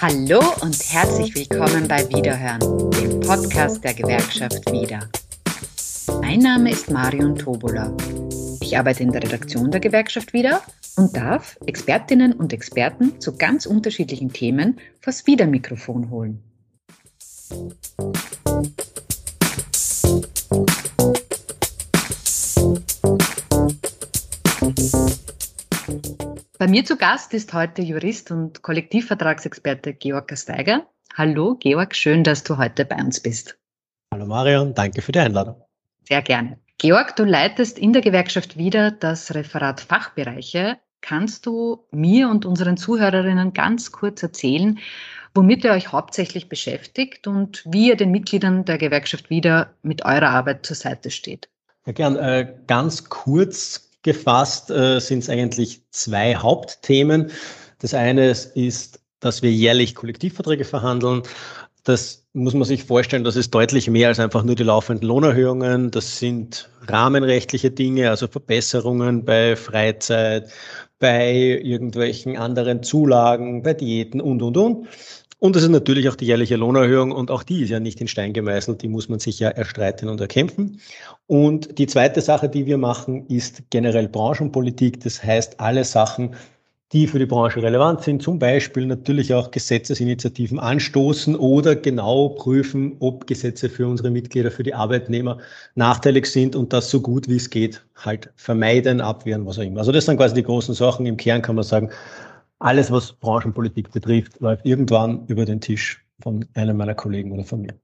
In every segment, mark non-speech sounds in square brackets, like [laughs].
Hallo und herzlich willkommen bei Wiederhören, dem Podcast der Gewerkschaft Wieder. Mein Name ist Marion Tobola. Ich arbeite in der Redaktion der Gewerkschaft Wieder und darf Expertinnen und Experten zu ganz unterschiedlichen Themen vors Wiedermikrofon holen. Bei mir zu Gast ist heute Jurist und Kollektivvertragsexperte Georg Gasteiger. Hallo Georg, schön, dass du heute bei uns bist. Hallo Marion, danke für die Einladung. Sehr gerne. Georg, du leitest in der Gewerkschaft wieder das Referat Fachbereiche. Kannst du mir und unseren Zuhörerinnen ganz kurz erzählen, womit ihr euch hauptsächlich beschäftigt und wie ihr den Mitgliedern der Gewerkschaft wieder mit eurer Arbeit zur Seite steht? Ja, gern. Äh, ganz kurz gefasst äh, sind es eigentlich zwei Hauptthemen. Das eine ist, dass wir jährlich Kollektivverträge verhandeln. Das muss man sich vorstellen, das ist deutlich mehr als einfach nur die laufenden Lohnerhöhungen. Das sind rahmenrechtliche Dinge, also Verbesserungen bei Freizeit, bei irgendwelchen anderen Zulagen, bei Diäten und, und, und. Und es ist natürlich auch die jährliche Lohnerhöhung und auch die ist ja nicht in Stein gemeißelt, die muss man sich ja erstreiten und erkämpfen. Und die zweite Sache, die wir machen, ist generell Branchenpolitik. Das heißt, alle Sachen, die für die Branche relevant sind, zum Beispiel natürlich auch Gesetzesinitiativen anstoßen oder genau prüfen, ob Gesetze für unsere Mitglieder, für die Arbeitnehmer nachteilig sind und das so gut wie es geht halt vermeiden, abwehren, was auch immer. Also das sind quasi die großen Sachen. Im Kern kann man sagen, alles, was Branchenpolitik betrifft, läuft irgendwann über den Tisch von einem meiner Kollegen oder von mir.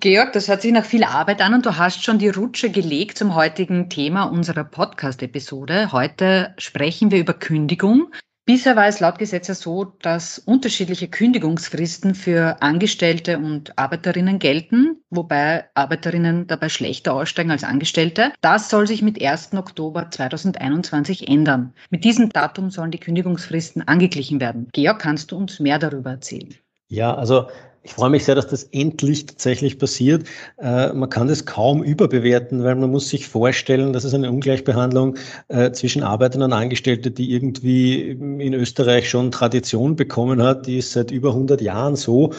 Georg, das hört sich nach viel Arbeit an und du hast schon die Rutsche gelegt zum heutigen Thema unserer Podcast-Episode. Heute sprechen wir über Kündigung. Bisher war es laut Gesetz ja so, dass unterschiedliche Kündigungsfristen für Angestellte und Arbeiterinnen gelten, wobei Arbeiterinnen dabei schlechter aussteigen als Angestellte. Das soll sich mit 1. Oktober 2021 ändern. Mit diesem Datum sollen die Kündigungsfristen angeglichen werden. Georg, kannst du uns mehr darüber erzählen? Ja, also ich freue mich sehr, dass das endlich tatsächlich passiert. Äh, man kann das kaum überbewerten, weil man muss sich vorstellen, dass es eine Ungleichbehandlung äh, zwischen Arbeitern und Angestellten, die irgendwie in Österreich schon Tradition bekommen hat, die ist seit über 100 Jahren so.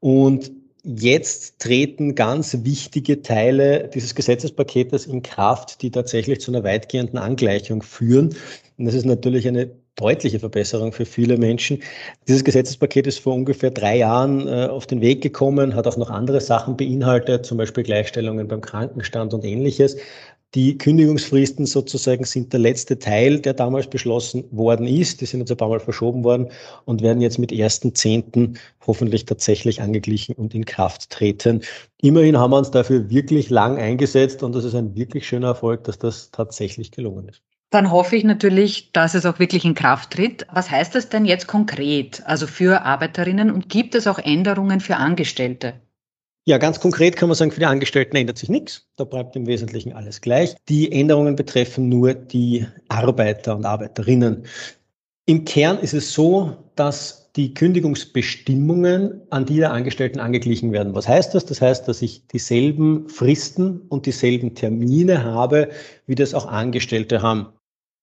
Und Jetzt treten ganz wichtige Teile dieses Gesetzespaketes in Kraft, die tatsächlich zu einer weitgehenden Angleichung führen. Und das ist natürlich eine deutliche Verbesserung für viele Menschen. Dieses Gesetzespaket ist vor ungefähr drei Jahren äh, auf den Weg gekommen, hat auch noch andere Sachen beinhaltet, zum Beispiel Gleichstellungen beim Krankenstand und ähnliches. Die Kündigungsfristen sozusagen sind der letzte Teil, der damals beschlossen worden ist. Die sind jetzt ein paar Mal verschoben worden und werden jetzt mit 1.10. hoffentlich tatsächlich angeglichen und in Kraft treten. Immerhin haben wir uns dafür wirklich lang eingesetzt und das ist ein wirklich schöner Erfolg, dass das tatsächlich gelungen ist. Dann hoffe ich natürlich, dass es auch wirklich in Kraft tritt. Was heißt das denn jetzt konkret, also für Arbeiterinnen und gibt es auch Änderungen für Angestellte? Ja, ganz konkret kann man sagen, für die Angestellten ändert sich nichts. Da bleibt im Wesentlichen alles gleich. Die Änderungen betreffen nur die Arbeiter und Arbeiterinnen. Im Kern ist es so, dass die Kündigungsbestimmungen an die der Angestellten angeglichen werden. Was heißt das? Das heißt, dass ich dieselben Fristen und dieselben Termine habe, wie das auch Angestellte haben.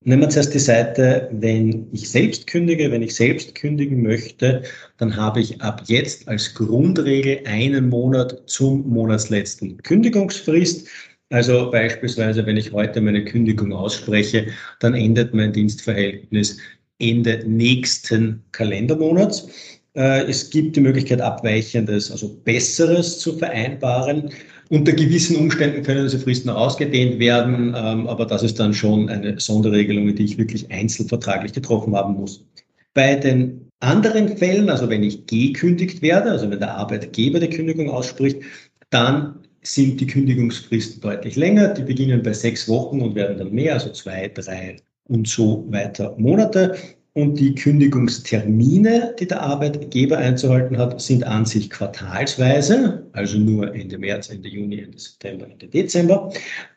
Nehmen wir zuerst die Seite, wenn ich selbst kündige, wenn ich selbst kündigen möchte, dann habe ich ab jetzt als Grundregel einen Monat zum monatsletzten Kündigungsfrist. Also beispielsweise, wenn ich heute meine Kündigung ausspreche, dann endet mein Dienstverhältnis Ende nächsten Kalendermonats. Äh, es gibt die Möglichkeit, Abweichendes, also Besseres zu vereinbaren. Unter gewissen Umständen können diese Fristen ausgedehnt werden, ähm, aber das ist dann schon eine Sonderregelung, die ich wirklich einzelvertraglich getroffen haben muss. Bei den anderen Fällen, also wenn ich gekündigt werde, also wenn der Arbeitgeber die Kündigung ausspricht, dann sind die Kündigungsfristen deutlich länger. Die beginnen bei sechs Wochen und werden dann mehr, also zwei, drei und so weiter Monate. Und die Kündigungstermine, die der Arbeitgeber einzuhalten hat, sind an sich quartalsweise, also nur Ende März, Ende Juni, Ende September, Ende Dezember.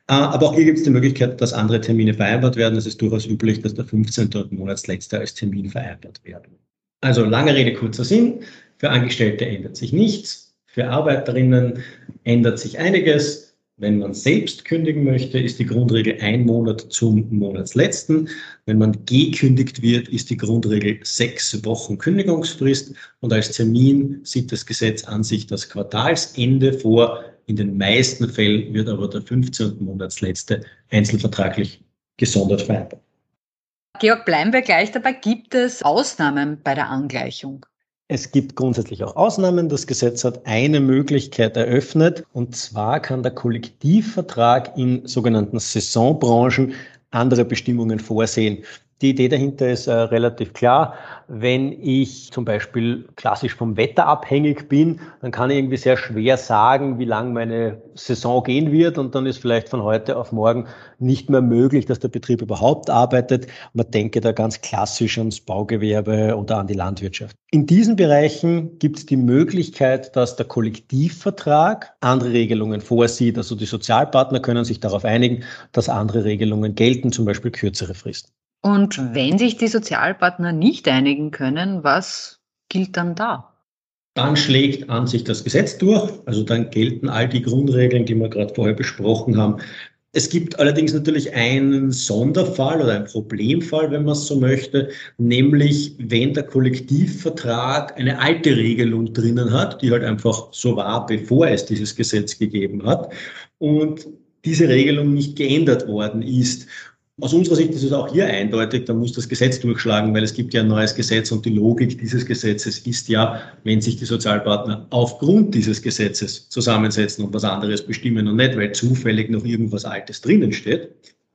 Äh, aber auch hier gibt es die Möglichkeit, dass andere Termine vereinbart werden. Es ist durchaus üblich, dass der 15. und Monatsletzte als Termin vereinbart werden. Also lange Rede, kurzer Sinn. Für Angestellte ändert sich nichts. Für Arbeiterinnen ändert sich einiges. Wenn man selbst kündigen möchte, ist die Grundregel ein Monat zum Monatsletzten. Wenn man gekündigt wird, ist die Grundregel sechs Wochen Kündigungsfrist. Und als Termin sieht das Gesetz an sich das Quartalsende vor. In den meisten Fällen wird aber der 15. Monatsletzte einzelvertraglich gesondert vereinbart. Georg, bleiben wir gleich dabei. Gibt es Ausnahmen bei der Angleichung? Es gibt grundsätzlich auch Ausnahmen. Das Gesetz hat eine Möglichkeit eröffnet, und zwar kann der Kollektivvertrag in sogenannten Saisonbranchen andere Bestimmungen vorsehen. Die Idee dahinter ist äh, relativ klar. Wenn ich zum Beispiel klassisch vom Wetter abhängig bin, dann kann ich irgendwie sehr schwer sagen, wie lang meine Saison gehen wird. Und dann ist vielleicht von heute auf morgen nicht mehr möglich, dass der Betrieb überhaupt arbeitet. Man denke da ganz klassisch ans Baugewerbe oder an die Landwirtschaft. In diesen Bereichen gibt es die Möglichkeit, dass der Kollektivvertrag andere Regelungen vorsieht. Also die Sozialpartner können sich darauf einigen, dass andere Regelungen gelten, zum Beispiel kürzere Fristen. Und wenn sich die Sozialpartner nicht einigen können, was gilt dann da? Dann schlägt an sich das Gesetz durch. Also dann gelten all die Grundregeln, die wir gerade vorher besprochen haben. Es gibt allerdings natürlich einen Sonderfall oder einen Problemfall, wenn man es so möchte, nämlich wenn der Kollektivvertrag eine alte Regelung drinnen hat, die halt einfach so war, bevor es dieses Gesetz gegeben hat und diese Regelung nicht geändert worden ist. Aus unserer Sicht ist es auch hier eindeutig, da muss das Gesetz durchschlagen, weil es gibt ja ein neues Gesetz und die Logik dieses Gesetzes ist ja, wenn sich die Sozialpartner aufgrund dieses Gesetzes zusammensetzen und was anderes bestimmen und nicht, weil zufällig noch irgendwas Altes drinnen steht.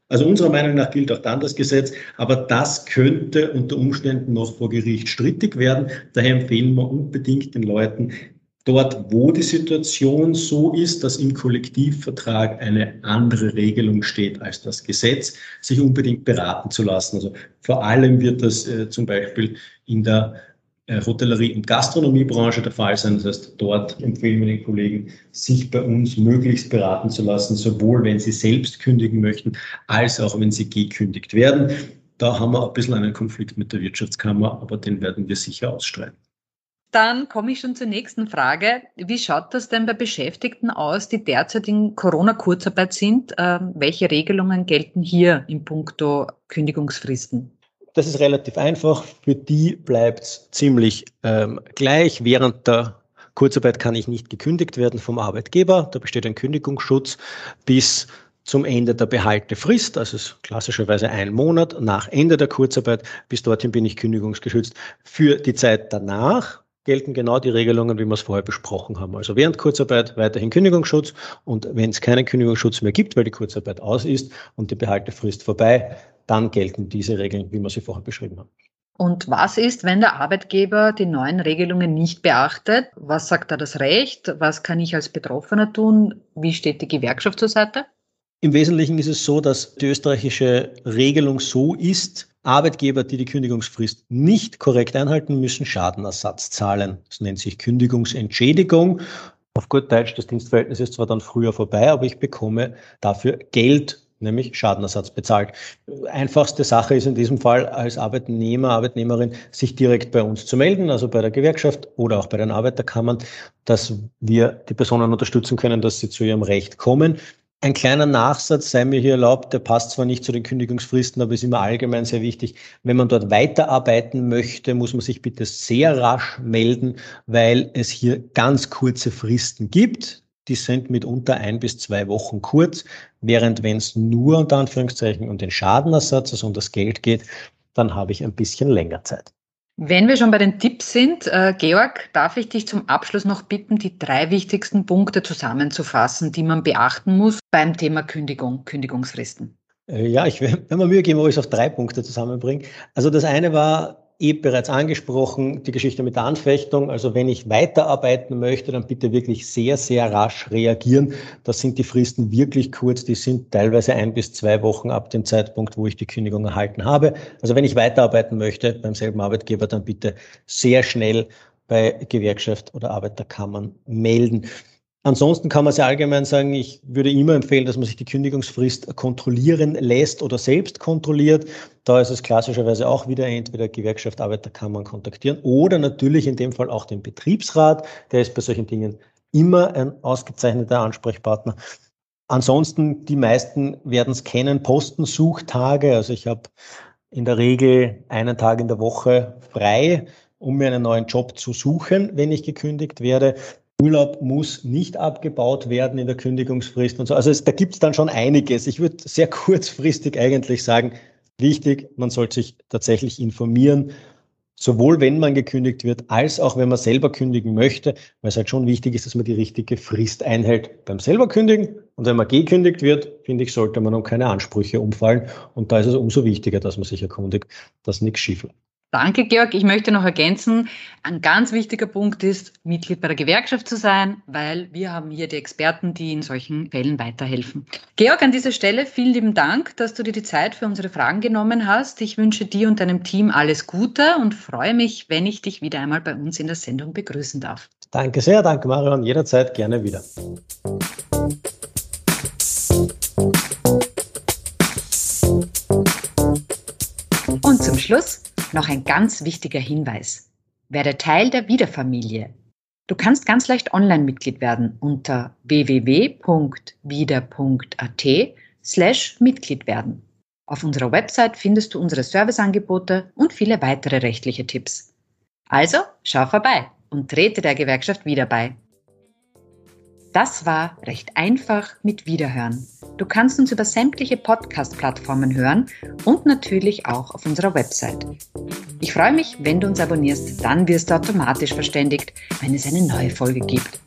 Also unserer Meinung nach gilt auch dann das Gesetz, aber das könnte unter Umständen noch vor Gericht strittig werden. Daher empfehlen wir unbedingt den Leuten, dort, wo die Situation so ist, dass im Kollektivvertrag eine andere Regelung steht als das Gesetz, sich unbedingt beraten zu lassen. Also vor allem wird das äh, zum Beispiel in der äh, Hotellerie- und Gastronomiebranche der Fall sein. Das heißt, dort empfehlen wir den Kollegen, sich bei uns möglichst beraten zu lassen, sowohl wenn sie selbst kündigen möchten, als auch wenn sie gekündigt werden. Da haben wir ein bisschen einen Konflikt mit der Wirtschaftskammer, aber den werden wir sicher ausstreiten. Dann komme ich schon zur nächsten Frage. Wie schaut das denn bei Beschäftigten aus, die derzeit in Corona-Kurzarbeit sind? Ähm, welche Regelungen gelten hier in puncto Kündigungsfristen? Das ist relativ einfach. Für die bleibt es ziemlich ähm, gleich. Während der Kurzarbeit kann ich nicht gekündigt werden vom Arbeitgeber. Da besteht ein Kündigungsschutz bis zum Ende der Behaltefrist, also klassischerweise ein Monat nach Ende der Kurzarbeit. Bis dorthin bin ich kündigungsgeschützt. Für die Zeit danach gelten genau die Regelungen, wie wir es vorher besprochen haben. Also während Kurzarbeit weiterhin Kündigungsschutz und wenn es keinen Kündigungsschutz mehr gibt, weil die Kurzarbeit aus ist und die Behaltefrist vorbei, dann gelten diese Regeln, wie wir sie vorher beschrieben haben. Und was ist, wenn der Arbeitgeber die neuen Regelungen nicht beachtet? Was sagt da das Recht? Was kann ich als Betroffener tun? Wie steht die Gewerkschaft zur Seite? Im Wesentlichen ist es so, dass die österreichische Regelung so ist, Arbeitgeber, die die Kündigungsfrist nicht korrekt einhalten, müssen Schadenersatz zahlen. Das nennt sich Kündigungsentschädigung. Auf gut Deutsch, das Dienstverhältnis ist zwar dann früher vorbei, aber ich bekomme dafür Geld, nämlich Schadenersatz bezahlt. Einfachste Sache ist in diesem Fall als Arbeitnehmer, Arbeitnehmerin, sich direkt bei uns zu melden, also bei der Gewerkschaft oder auch bei den Arbeiterkammern, dass wir die Personen unterstützen können, dass sie zu ihrem Recht kommen. Ein kleiner Nachsatz sei mir hier erlaubt, der passt zwar nicht zu den Kündigungsfristen, aber ist immer allgemein sehr wichtig. Wenn man dort weiterarbeiten möchte, muss man sich bitte sehr rasch melden, weil es hier ganz kurze Fristen gibt. Die sind mitunter ein bis zwei Wochen kurz, während wenn es nur unter Anführungszeichen um den Schadenersatz, also um das Geld geht, dann habe ich ein bisschen länger Zeit. Wenn wir schon bei den Tipps sind, äh, Georg, darf ich dich zum Abschluss noch bitten, die drei wichtigsten Punkte zusammenzufassen, die man beachten muss beim Thema Kündigung, Kündigungsfristen. Äh, ja, ich werde mir Mühe geben, ob ich es auf drei Punkte zusammenbringe. Also das eine war, eh bereits angesprochen, die Geschichte mit der Anfechtung. Also wenn ich weiterarbeiten möchte, dann bitte wirklich sehr, sehr rasch reagieren. Das sind die Fristen wirklich kurz. Die sind teilweise ein bis zwei Wochen ab dem Zeitpunkt, wo ich die Kündigung erhalten habe. Also wenn ich weiterarbeiten möchte beim selben Arbeitgeber, dann bitte sehr schnell bei Gewerkschaft oder Arbeiterkammern melden. Ansonsten kann man sehr allgemein sagen, ich würde immer empfehlen, dass man sich die Kündigungsfrist kontrollieren lässt oder selbst kontrolliert. Da ist es klassischerweise auch wieder entweder Gewerkschaft, Arbeiterkammern kontaktieren oder natürlich in dem Fall auch den Betriebsrat. Der ist bei solchen Dingen immer ein ausgezeichneter Ansprechpartner. Ansonsten, die meisten werden es kennen, Postensuchtage. Also ich habe in der Regel einen Tag in der Woche frei, um mir einen neuen Job zu suchen, wenn ich gekündigt werde. Urlaub muss nicht abgebaut werden in der Kündigungsfrist und so. Also es, da gibt es dann schon einiges. Ich würde sehr [laughs] kurzfristig eigentlich sagen, wichtig, man sollte sich tatsächlich informieren, sowohl wenn man gekündigt wird, als auch wenn man selber kündigen möchte, weil es halt schon wichtig ist, dass man die richtige Frist einhält beim selber kündigen. Und wenn man gekündigt wird, finde ich, sollte man um keine Ansprüche umfallen. Und da ist es umso wichtiger, dass man sich erkundigt, dass nichts schief läuft. Danke, Georg. Ich möchte noch ergänzen, ein ganz wichtiger Punkt ist, Mitglied bei der Gewerkschaft zu sein, weil wir haben hier die Experten, die in solchen Fällen weiterhelfen. Georg, an dieser Stelle vielen lieben Dank, dass du dir die Zeit für unsere Fragen genommen hast. Ich wünsche dir und deinem Team alles Gute und freue mich, wenn ich dich wieder einmal bei uns in der Sendung begrüßen darf. Danke sehr, danke Marion, jederzeit gerne wieder. Und zum Schluss noch ein ganz wichtiger Hinweis. Werde Teil der Wiederfamilie. Du kannst ganz leicht Online-Mitglied werden unter www.wieder.at slash Mitglied werden. Auf unserer Website findest du unsere Serviceangebote und viele weitere rechtliche Tipps. Also schau vorbei und trete der Gewerkschaft wieder bei. Das war recht einfach mit Wiederhören. Du kannst uns über sämtliche Podcast-Plattformen hören und natürlich auch auf unserer Website. Ich freue mich, wenn du uns abonnierst, dann wirst du automatisch verständigt, wenn es eine neue Folge gibt.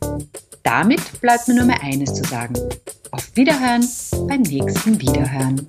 Damit bleibt mir nur mehr eines zu sagen. Auf Wiederhören beim nächsten Wiederhören.